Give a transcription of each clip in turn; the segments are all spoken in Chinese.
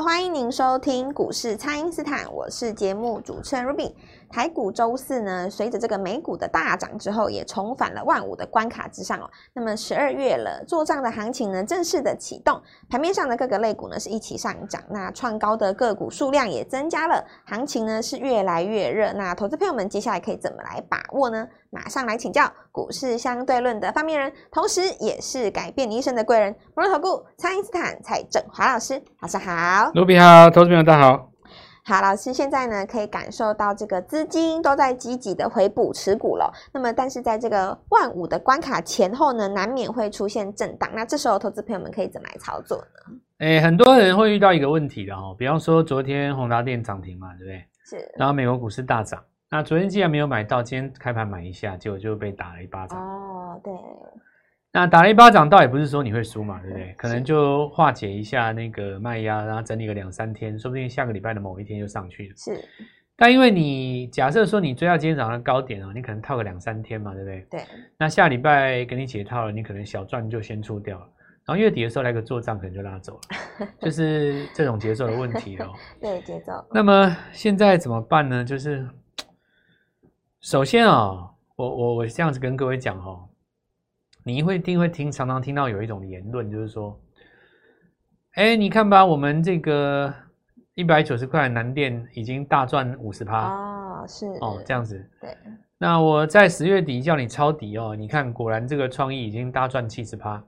欢迎您收听股市蔡因斯坦，我是节目主持人 Ruby。台股周四呢，随着这个美股的大涨之后，也重返了万五的关卡之上哦。那么十二月了，做账的行情呢，正式的启动，盘面上的各个类股呢是一起上涨，那创高的个股数量也增加了，行情呢是越来越热。那投资朋友们接下来可以怎么来把握呢？马上来请教股市相对论的发明人，同时也是改变你一生的贵人——摩尔投顾蔡因斯坦蔡振华老师，早上好。卢比好，投资朋友大家好。好，老师现在呢可以感受到这个资金都在积极的回补持股了。那么，但是在这个万五的关卡前后呢，难免会出现震荡。那这时候，投资朋友们可以怎么来操作呢？诶，很多人会遇到一个问题的哦，比方说昨天宏达电涨停嘛，对不对？是。然后美国股市大涨，那昨天既然没有买到，今天开盘买一下，结果就被打了一巴掌。哦，对。那打了一巴掌，倒也不是说你会输嘛，对不对？可能就化解一下那个卖压，然后整理个两三天，说不定下个礼拜的某一天就上去了。是。但因为你假设说你追到今天早上高点哦，你可能套个两三天嘛，对不对？对。那下礼拜给你解套了，你可能小赚就先出掉了，然后月底的时候来个做账，可能就拉走了，就是这种节奏的问题哦。对，节奏。那么现在怎么办呢？就是首先啊、哦，我我我这样子跟各位讲哦。你会定会听，常常听到有一种言论，就是说，哎，你看吧，我们这个一百九十块的南电已经大赚五十趴啊，是哦，这样子。对。那我在十月底叫你抄底哦，你看果然这个创意已经大赚七十趴。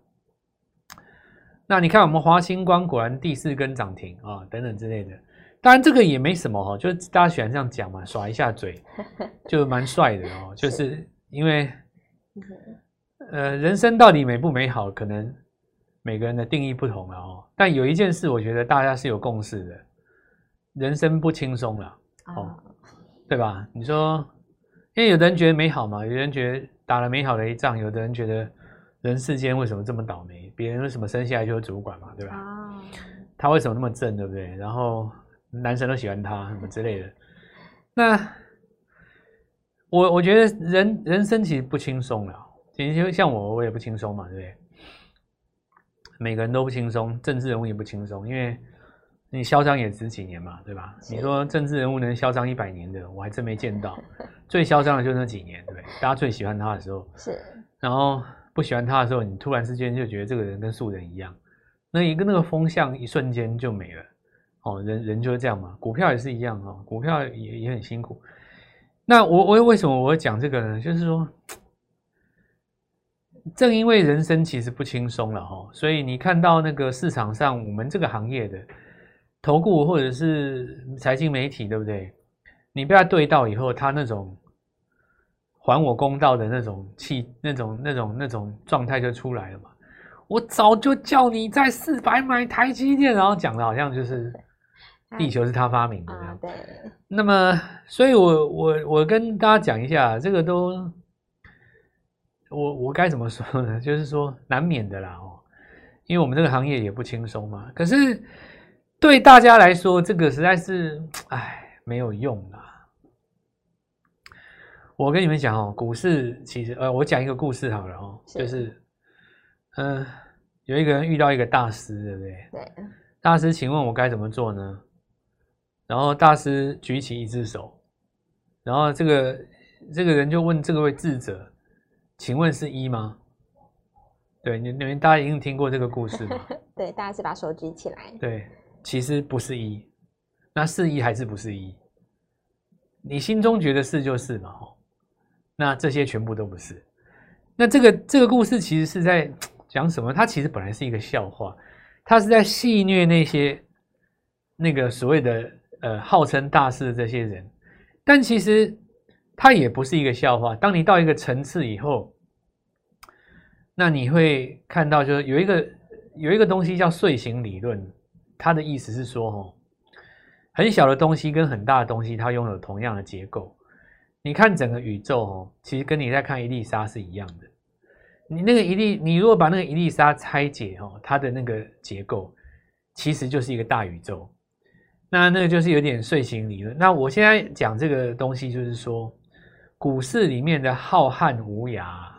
那你看我们华星光果然第四根涨停啊，等等之类的。当然这个也没什么哈，就是大家喜欢这样讲嘛，耍一下嘴，就蛮帅的哦，就是因为。呃，人生到底美不美好？可能每个人的定义不同了哦。但有一件事，我觉得大家是有共识的：人生不轻松了哦，对吧？你说，因为有的人觉得美好嘛，有的人觉得打了美好的一仗，有的人觉得人世间为什么这么倒霉？别人为什么生下来就是主管嘛，对吧？他为什么那么正，对不对？然后男生都喜欢他什么之类的。那我我觉得人人生其实不轻松了。其实像我，我也不轻松嘛，对不对？每个人都不轻松，政治人物也不轻松，因为你嚣张也值几年嘛，对吧？你说政治人物能嚣张一百年的，我还真没见到。最嚣张的就是那几年，对不对？大家最喜欢他的时候，是。然后不喜欢他的时候，你突然之间就觉得这个人跟素人一样，那一个那个风向一瞬间就没了。哦，人人就是这样嘛，股票也是一样哦，股票也也很辛苦。那我我为什么我会讲这个呢？就是说。正因为人生其实不轻松了哈，所以你看到那个市场上我们这个行业的投顾或者是财经媒体，对不对？你被他对到以后，他那种还我公道的那种气、那种、那种、那种状态就出来了嘛。我早就叫你在四百买台积电，然后讲的好像就是地球是他发明的这样。对。那么，所以我我我跟大家讲一下，这个都。我我该怎么说呢？就是说难免的啦哦，因为我们这个行业也不轻松嘛。可是对大家来说，这个实在是唉没有用啦。我跟你们讲哦，股市其实呃，我讲一个故事好了哦，就是嗯、呃，有一个人遇到一个大师，对不对？对。大师，请问我该怎么做呢？然后大师举起一只手，然后这个这个人就问这个位智者。请问是一吗？对，你你们大家一定听过这个故事吗？对，大家是把手举起来。对，其实不是一，那是一还是不是一？你心中觉得是就是嘛，吼。那这些全部都不是。那这个这个故事其实是在 讲什么？它其实本来是一个笑话，它是在戏谑那些那个所谓的呃号称大师的这些人，但其实。它也不是一个笑话。当你到一个层次以后，那你会看到，就是有一个有一个东西叫睡醒理论。它的意思是说，哦，很小的东西跟很大的东西，它拥有同样的结构。你看整个宇宙，哦，其实跟你在看一粒沙是一样的。你那个一粒，你如果把那个一粒沙拆解，哦，它的那个结构其实就是一个大宇宙。那那个就是有点睡醒理论。那我现在讲这个东西，就是说。股市里面的浩瀚无涯，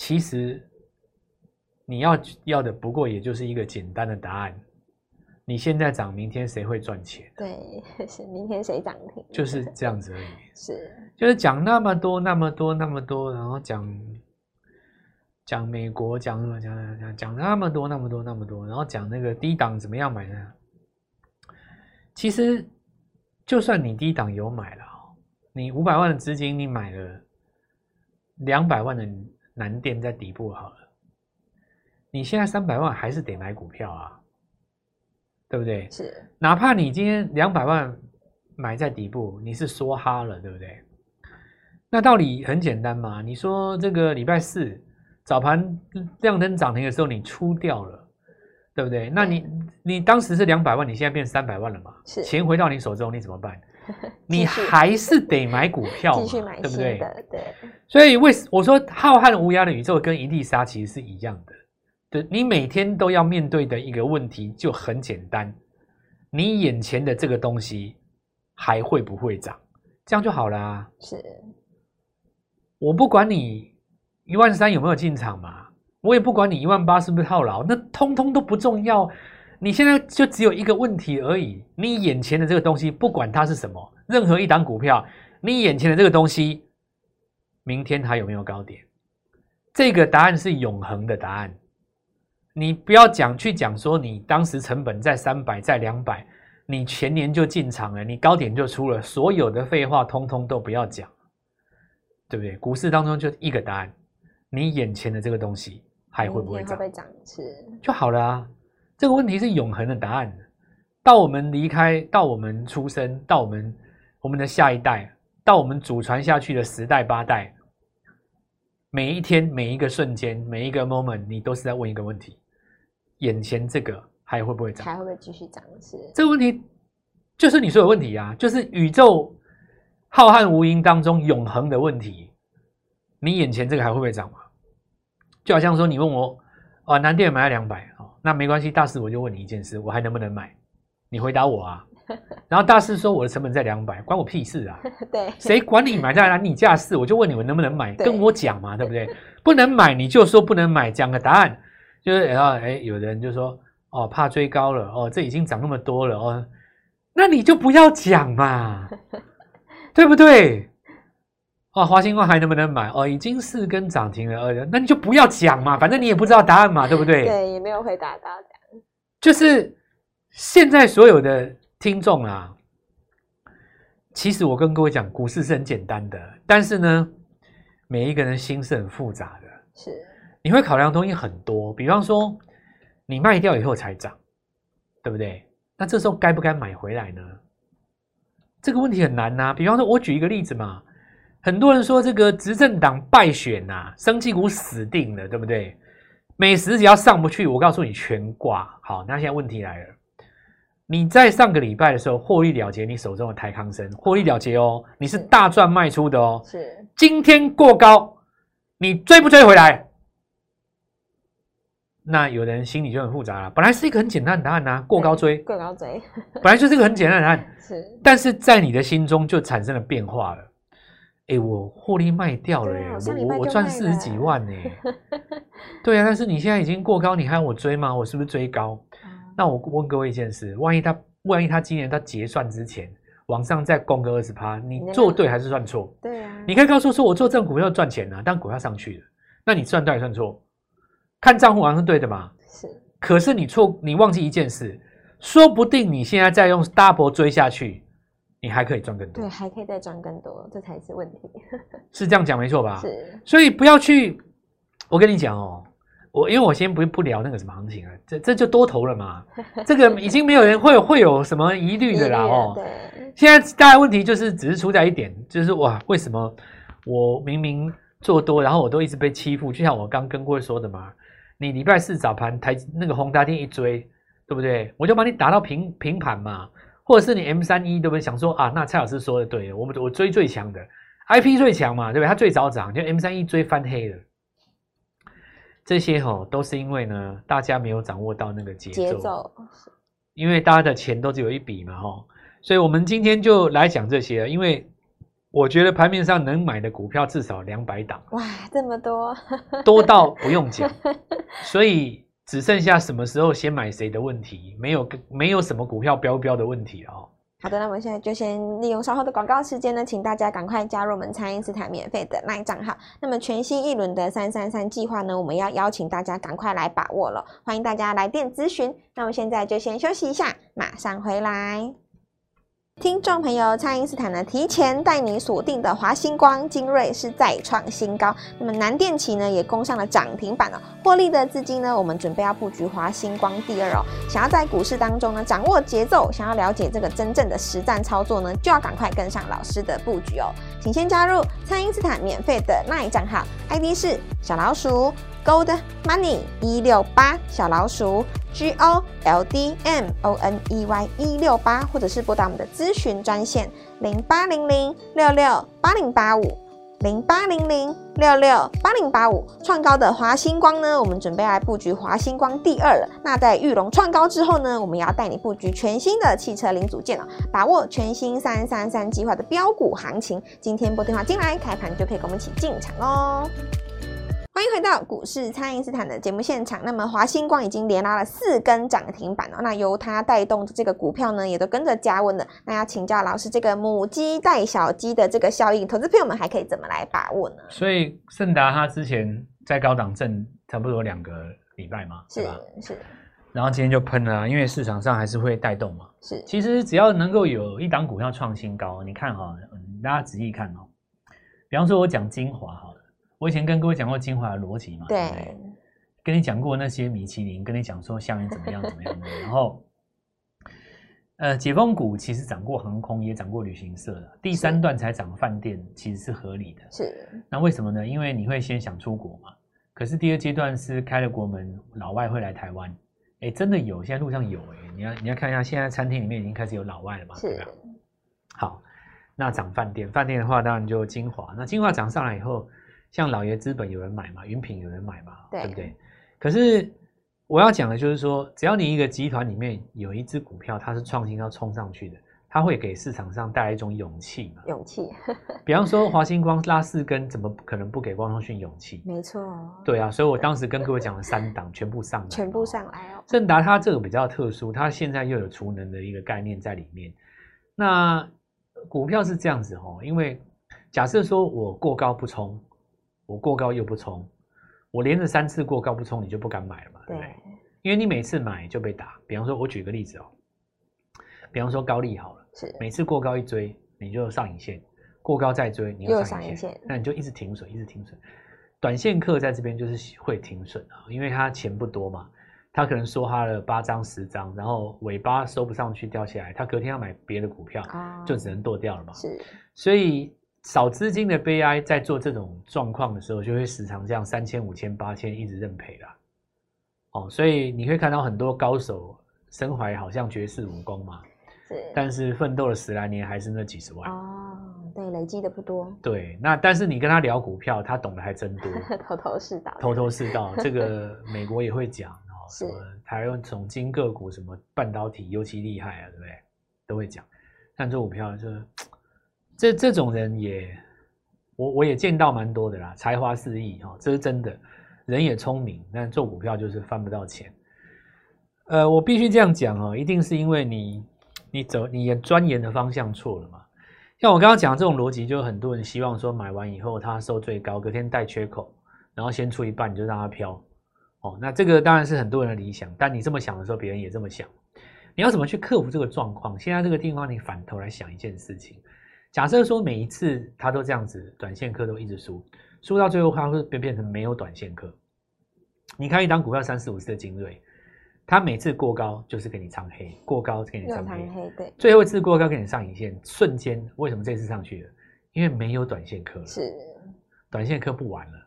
其实你要要的不过也就是一个简单的答案，你现在涨，明天谁会赚钱？对，是明天谁涨停？就是这样子而已。是，就是讲那么多、那么多、那么多，然后讲讲美国，讲什么？讲讲讲那么多、那么多、那么多，然后讲那个低档怎么样买呢？其实，就算你低档有买了，你五百万的资金，你买了两百万的南电在底部好了，你现在三百万还是得买股票啊。对不对？是，哪怕你今天两百万买在底部，你是梭哈了，对不对？那道理很简单嘛。你说这个礼拜四早盘亮灯涨停的时候，你出掉了，对不对？那你你当时是两百万，你现在变三百万了嘛？是，钱回到你手中，你怎么办？你还是得买股票嘛，对不对？对。所以为我说浩瀚无涯的宇宙跟一粒沙其实是一样的。对，你每天都要面对的一个问题就很简单，你眼前的这个东西还会不会涨？这样就好了啊。是，我不管你一万三有没有进场嘛，我也不管你一万八是不是套牢，那通通都不重要。你现在就只有一个问题而已，你眼前的这个东西，不管它是什么，任何一档股票，你眼前的这个东西，明天还有没有高点？这个答案是永恒的答案。你不要讲去讲说你当时成本在三百在两百，你前年就进场了，你高点就出了，所有的废话通通都不要讲，对不对？股市当中就一个答案，你眼前的这个东西还会不会涨？会涨是就好了啊。这个问题是永恒的答案。到我们离开，到我们出生，到我们我们的下一代，到我们祖传下去的十代八代。每一天，每一个瞬间，每一个 moment，你都是在问一个问题：眼前这个还会不会涨？还会不会继续涨？是这个问题，就是你说的问题啊，就是宇宙浩瀚无垠当中永恒的问题。你眼前这个还会不会涨吗？就好像说，你问我啊，南电买了两百，哦，那没关系，大师，我就问你一件事，我还能不能买？你回答我啊。然后大师说我的成本在两百，关我屁事啊！对，谁管你买在哪？你价是，我就问你们能不能买，跟我讲嘛，对不对？不能买你就说不能买，讲个答案。就是然后哎，有的人就说哦，怕追高了哦，这已经涨那么多了哦，那你就不要讲嘛，对不对？哦，华星光还能不能买？哦，已经是跟涨停了，哦，那你就不要讲嘛，反正你也不知道答案嘛，对不对？对，也没有回答到的。就是现在所有的。听众啊，其实我跟各位讲，股市是很简单的，但是呢，每一个人心是很复杂的。是，你会考量的东西很多，比方说，你卖掉以后才涨，对不对？那这时候该不该买回来呢？这个问题很难呐。比方说，我举一个例子嘛，很多人说这个执政党败选呐，生技股死定了，对不对？美食只要上不去，我告诉你全挂。好，那现在问题来了。你在上个礼拜的时候获利了结，你手中的台康生获利了结哦，你是大赚卖出的哦。是，今天过高，你追不追回来？那有的人心里就很复杂了。本来是一个很简单的答案呐，过高追，过高追，本来就是一个很简单的答案。是，但是在你的心中就产生了变化了。哎，我获利卖掉了耶，我我我赚四十几万呢。对啊，但是你现在已经过高，你还要我追吗？我是不是追高？那我问各位一件事：万一他，万一他今年他结算之前往上再攻个二十趴，你做对还是算错？对啊，你可以告诉我说，我做这种股票赚钱啊，但股票上去了，那你算对还是算错？看账户好像是对的嘛？是。可是你错，你忘记一件事，说不定你现在再用 double 追下去，你还可以赚更多。对，还可以再赚更多，这才是问题。是这样讲没错吧？是。所以不要去，我跟你讲哦。我因为我先不不聊那个什么行情了，这这就多头了嘛，这个已经没有人会有会有什么疑虑的啦哦。对，现在大家问题就是只是出在一点，就是哇，为什么我明明做多，然后我都一直被欺负？就像我刚跟各位说的嘛，你礼拜四早盘台那个宏达电一追，对不对？我就把你打到平平盘嘛，或者是你 M 三一对不对？想说啊，那蔡老师说的对，我们我追最强的 IP 最强嘛，对不对？它最早涨，就 M 三一追翻黑了。这些吼都是因为呢，大家没有掌握到那个节奏，节奏，因为大家的钱都只有一笔嘛吼，所以我们今天就来讲这些，因为我觉得盘面上能买的股票至少两百档，哇，这么多，多到不用讲，所以只剩下什么时候先买谁的问题，没有没有什么股票标标的问题哦。好的，那我们现在就先利用稍后的广告时间呢，请大家赶快加入我们蔡因斯坦免费的 LINE 账号。那么全新一轮的三三三计划呢，我们要邀请大家赶快来把握了，欢迎大家来电咨询。那我们现在就先休息一下，马上回来。听众朋友，蔡因斯坦呢提前带你锁定的华星光、精锐是再创新高，那么南电企呢也攻上了涨停板哦。获利的资金呢，我们准备要布局华星光第二哦。想要在股市当中呢掌握节奏，想要了解这个真正的实战操作呢，就要赶快跟上老师的布局哦。请先加入蔡因斯坦免费的 LINE 账号，ID 是小老鼠。Gold Money 一六八小老鼠 G O L D M O N E Y 一六八，或者是拨打我们的咨询专线零八零零六六八零八五零八零零六六八零八五。创高的华星光呢，我们准备来布局华星光第二了。那在玉龙创高之后呢，我们也要带你布局全新的汽车零组件了，把握全新三三三计划的标股行情。今天拨电话进来，开盘就可以跟我们一起进场哦。欢迎回到股市，蔡因斯坦的节目现场。那么华星光已经连拉了四根涨停板哦，那由它带动的这个股票呢，也都跟着加温了。那要请教老师，这个母鸡带小鸡的这个效应，投资朋友们还可以怎么来把握呢？所以盛达它之前在高档震差不多两个礼拜嘛，是吧？是。然后今天就喷了，因为市场上还是会带动嘛。是。其实只要能够有一档股票创新高，你看哈，大家仔细看哦。比方说，我讲精华哈。我以前跟各位讲过精华的逻辑嘛，对，跟你讲过那些米其林，跟你讲说下面怎么样怎么样的，然后，呃，解封股其实涨过航空，也涨过旅行社的，第三段才涨饭店，其实是合理的。是，那为什么呢？因为你会先想出国嘛，可是第二阶段是开了国门，老外会来台湾，哎，真的有，现在路上有，哎，你要你要看一下，现在餐厅里面已经开始有老外了嘛，是对吧？好，那涨饭店，饭店的话当然就精华，那精华涨上来以后。像老爷资本有人买嘛，云品有人买嘛，对，对不对？可是我要讲的就是说，只要你一个集团里面有一只股票，它是创新要冲上去的，它会给市场上带来一种勇气嘛。勇气。比方说华星光拉四根，怎么可能不给光通讯勇气？没错。对啊，所以我当时跟各位讲了三档，全部上来，全部上来哦。正达它这个比较特殊，它现在又有储能的一个概念在里面。那股票是这样子哦，因为假设说我过高不冲。我过高又不冲，我连着三次过高不冲，你就不敢买了嘛？对，对，因为你每次买就被打。比方说，我举个例子哦，比方说高利好了，是每次过高一追，你就上影线；过高再追，你又上影线，那你就一直停损，一直停损。短线客在这边就是会停损啊，因为他钱不多嘛，他可能梭哈了八张十张，然后尾巴收不上去掉下来，他隔天要买别的股票，啊、就只能剁掉了嘛。是，所以。少资金的悲哀，在做这种状况的时候，就会时常这样三千、五千、八千一直认赔啦。哦，所以你会看到很多高手身怀好像绝世武功嘛，是，但是奋斗了十来年还是那几十万哦。对，累积的不多。对，那但是你跟他聊股票，他懂得还真多，头头是道。头头是道，这个美国也会讲哦，什么台湾总经个股，什么半导体尤其厉害啊，对不对？都会讲，但做股票就是。这这种人也，我我也见到蛮多的啦，才华四溢哈，这是真的，人也聪明，但做股票就是翻不到钱。呃，我必须这样讲哦，一定是因为你你走你也钻研的方向错了嘛。像我刚刚讲的这种逻辑，就很多人希望说买完以后它收最高，隔天带缺口，然后先出一半你就让它飘。哦，那这个当然是很多人的理想，但你这么想的时候，别人也这么想。你要怎么去克服这个状况？现在这个地方，你反头来想一件事情。假设说每一次他都这样子，短线客都一直输，输到最后他会变变成没有短线客。你看一档股票三四五次的精锐，他每次过高就是给你唱黑，过高给你唱黑，黑，对，最后一次过高给你上影线，瞬间为什么这次上去了？因为没有短线客了，是短线客不玩了，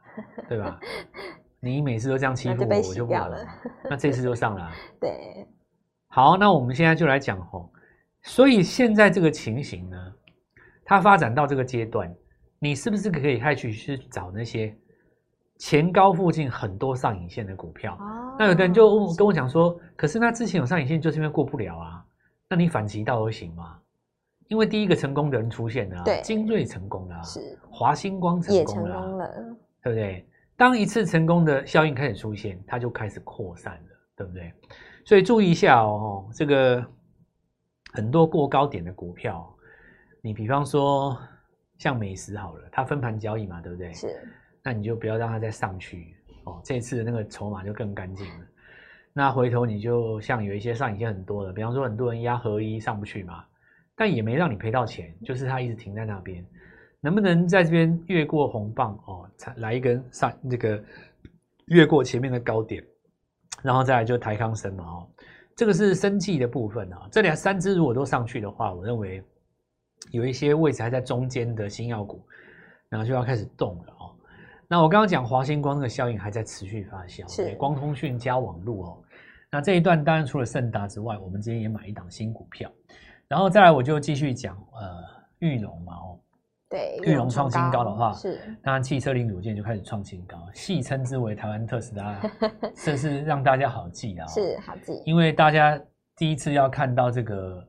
对吧？你每次都这样欺负我，我就不玩了，那这次就上了，对。好，那我们现在就来讲吼，所以现在这个情形呢？它发展到这个阶段，你是不是可以开始去找那些前高附近很多上影线的股票？哦、那有的人就跟我讲说，可是那之前有上影线，就是因为过不了啊。那你反其道而行嘛？因为第一个成功的人出现了、啊，对，精锐成功了、啊，是华星光成功了、啊，也成功了，对不对？当一次成功的效应开始出现，它就开始扩散了。对不对？所以注意一下哦，这个很多过高点的股票，你比方说像美食好了，它分盘交易嘛，对不对？是。那你就不要让它再上去哦，这次的那个筹码就更干净了。那回头你就像有一些上影线很多的，比方说很多人压合一上不去嘛，但也没让你赔到钱，就是它一直停在那边。能不能在这边越过红棒哦，才来一根上这个越过前面的高点，然后再来就台康生嘛哦，这个是生技的部分啊。这两三只如果都上去的话，我认为有一些位置还在中间的新药股，然后就要开始动了哦。那我刚刚讲华星光的效应还在持续发酵，是光通讯加网络哦。那这一段当然除了盛达之外，我们今天也买一档新股票，然后再来我就继续讲呃玉龙嘛哦，对，玉龙创新高的话是，当然汽车零组件就开始创新高，戏称之为台湾特斯拉，这是让大家好记啊哦，是好记，因为大家第一次要看到这个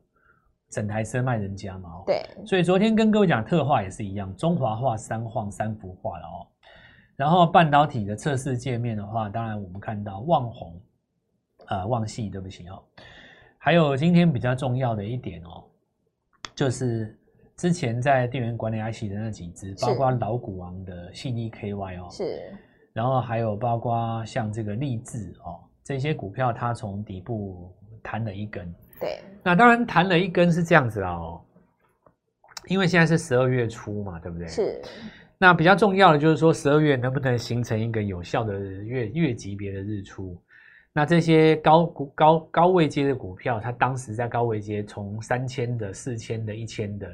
整台车卖人家嘛哦，对，所以昨天跟各位讲特化也是一样，中华化三晃三幅画了哦。然后半导体的测试界面的话，当然我们看到旺宏，呃，旺矽，对不起哦。还有今天比较重要的一点哦，就是之前在电源管理 IC 的那几只，包括老股王的信义 KY 哦，是。然后还有包括像这个立智哦，这些股票它从底部弹了一根。对。那当然弹了一根是这样子啦哦，因为现在是十二月初嘛，对不对？是。那比较重要的就是说，十二月能不能形成一个有效的月月级别的日出？那这些高股高高位阶的股票，它当时在高位阶，从三千的、四千的、一千的，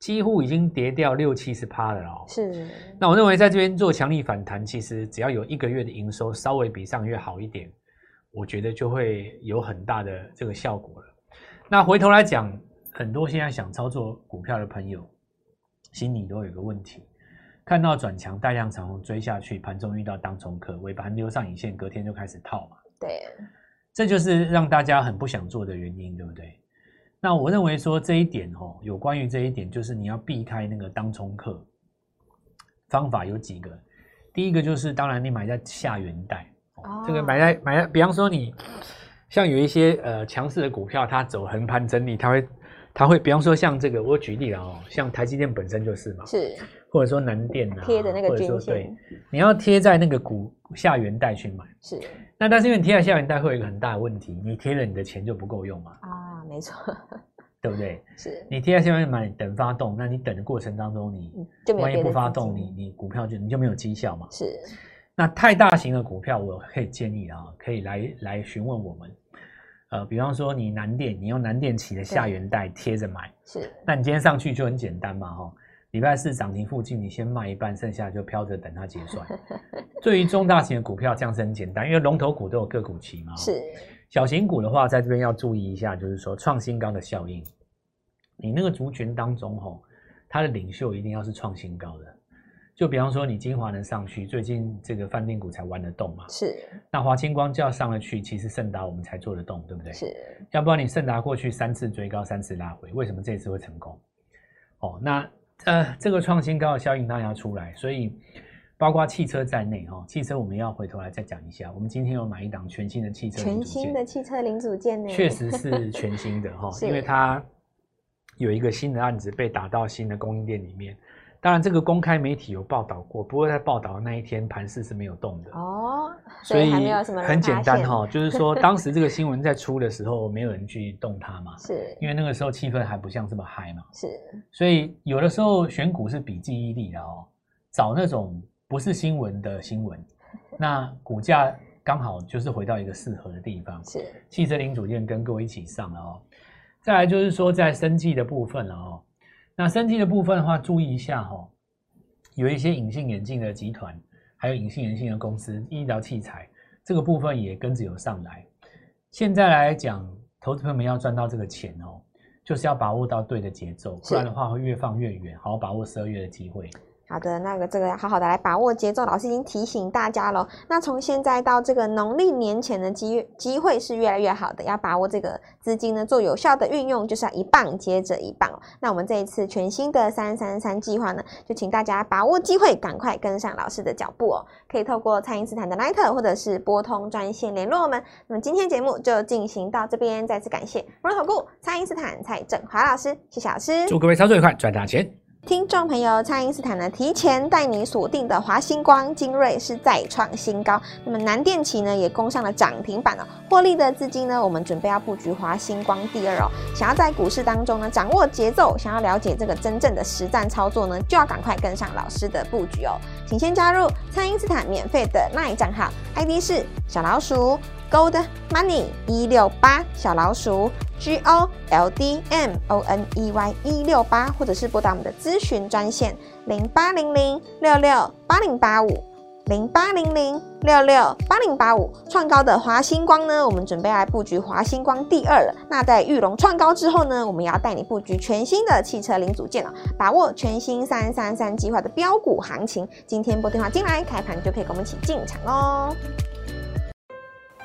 几乎已经跌掉六七十趴了哦。是。那我认为在这边做强力反弹，其实只要有一个月的营收稍微比上个月好一点，我觉得就会有很大的这个效果了。那回头来讲，很多现在想操作股票的朋友，心里都有个问题。看到转强，大量长虹追下去，盘中遇到当冲客，尾盘溜上影线，隔天就开始套嘛。对，这就是让大家很不想做的原因，对不对？那我认为说这一点哦，有关于这一点，就是你要避开那个当冲客，方法有几个。第一个就是，当然你买在下元带，哦，这个买在买在，比方说你像有一些呃强势的股票，它走横盘整理，它会它会，比方说像这个，我举例了哦，像台积电本身就是嘛，是。或者说南电啊，贴的那个均线，对，你要贴在那个股下缘带去买。是。那但是因为你贴在下缘带会有一个很大的问题，你贴了你的钱就不够用嘛。啊，没错。对不对？是。你贴在下面买，等发动，那你等的过程当中，你万一不发动，你你股票就你就没有绩效嘛。是。那太大型的股票，我可以建议啊，可以来来询问我们。呃，比方说你南电，你用南电起的下元带贴着买。是。那你今天上去就很简单嘛，哈。礼拜四涨停附近，你先卖一半，剩下就飘着等它结算。对于中大型的股票，这样是很简单，因为龙头股都有个股期嘛。是。小型股的话，在这边要注意一下，就是说创新高的效应。你那个族群当中，吼，它的领袖一定要是创新高的。就比方说，你精华能上去，最近这个饭店股才玩得动嘛。是。那华清光就要上了去，其实盛达我们才做得动，对不对？是。要不然你盛达过去三次追高，三次拉回，为什么这次会成功？哦，那。呃，这个创新高的效应当然要出来，所以包括汽车在内哈，汽车我们要回头来再讲一下。我们今天有买一档全新的汽车，全新的汽车零组件呢，确实是全新的哈，因为它有一个新的案子被打到新的供应链里面。当然，这个公开媒体有报道过，不过在报道的那一天盘势是没有动的。哦，所以很简单哈，就是说当时这个新闻在出的时候，没有人去动它嘛，是。因为那个时候气氛还不像这么嗨嘛，是，所以有的时候选股是比记忆力的哦，找那种不是新闻的新闻，那股价刚好就是回到一个适合的地方，是。汽车零组件跟各位一起上了哦，再来就是说在生计的部分了哦。那生技的部分的话，注意一下哈、哦，有一些隐性眼镜的集团，还有隐性眼镜的公司、医疗器材这个部分也跟着有上来。现在来讲，投资朋友们要赚到这个钱哦，就是要把握到对的节奏，不然的话会越放越远。好好把握十二月的机会。好的，那个这个要好好的来把握节奏，老师已经提醒大家了。那从现在到这个农历年前的机机会是越来越好的，要把握这个资金呢，做有效的运用，就是要一棒接着一棒。那我们这一次全新的三三三计划呢，就请大家把握机会，赶快跟上老师的脚步哦。可以透过蔡因斯坦的 LINE 或者是拨通专线联络我们。那么今天节目就进行到这边，再次感谢摩尔投顾蔡因斯坦蔡振华老师，谢谢老师，祝各位操作愉快，赚大钱。听众朋友，蔡因斯坦呢提前带你锁定的华星光、精锐是再创新高，那么南电企呢也攻上了涨停板了。获利的资金呢，我们准备要布局华星光第二哦。想要在股市当中呢掌握节奏，想要了解这个真正的实战操作呢，就要赶快跟上老师的布局哦。请先加入蔡因斯坦免费的 LINE 账号，ID 是小老鼠 Gold Money 一六八小老鼠。G O L D M O N E Y 一六八，或者是拨打我们的咨询专线零八零零六六八零八五零八零零六六八零八五。创高的华星光呢，我们准备来布局华星光第二了。那在玉龙创高之后呢，我们也要带你布局全新的汽车零组件了，把握全新三三三计划的标股行情。今天拨电话进来，开盘就可以跟我们一起进场哦。